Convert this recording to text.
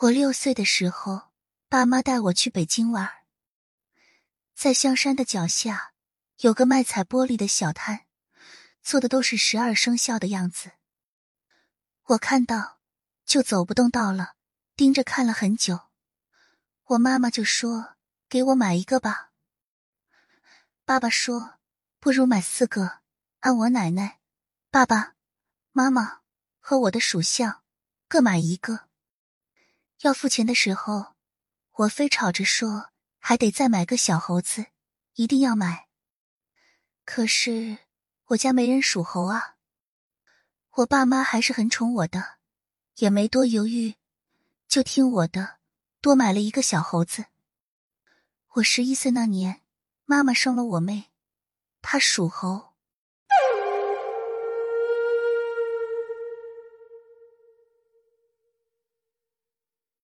我六岁的时候，爸妈带我去北京玩，在香山的脚下有个卖彩玻璃的小摊，做的都是十二生肖的样子。我看到就走不动道了，盯着看了很久。我妈妈就说：“给我买一个吧。”爸爸说：“不如买四个，按我奶奶、爸爸妈妈和我的属相各买一个。”要付钱的时候，我非吵着说还得再买个小猴子，一定要买。可是我家没人属猴啊。我爸妈还是很宠我的，也没多犹豫，就听我的，多买了一个小猴子。我十一岁那年，妈妈生了我妹，她属猴。